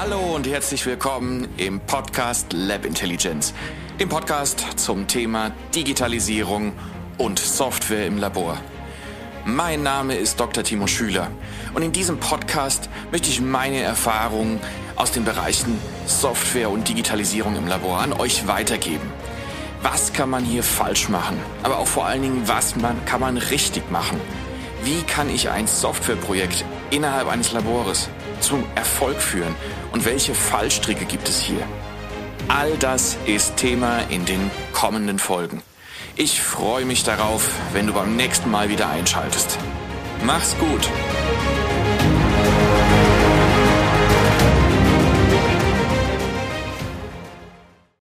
Hallo und herzlich willkommen im Podcast Lab Intelligence, dem Podcast zum Thema Digitalisierung und Software im Labor. Mein Name ist Dr. Timo Schüler und in diesem Podcast möchte ich meine Erfahrungen aus den Bereichen Software und Digitalisierung im Labor an euch weitergeben. Was kann man hier falsch machen? Aber auch vor allen Dingen, was man, kann man richtig machen? Wie kann ich ein Softwareprojekt innerhalb eines Labores zum Erfolg führen? Und welche Fallstricke gibt es hier? All das ist Thema in den kommenden Folgen. Ich freue mich darauf, wenn du beim nächsten Mal wieder einschaltest. Mach's gut!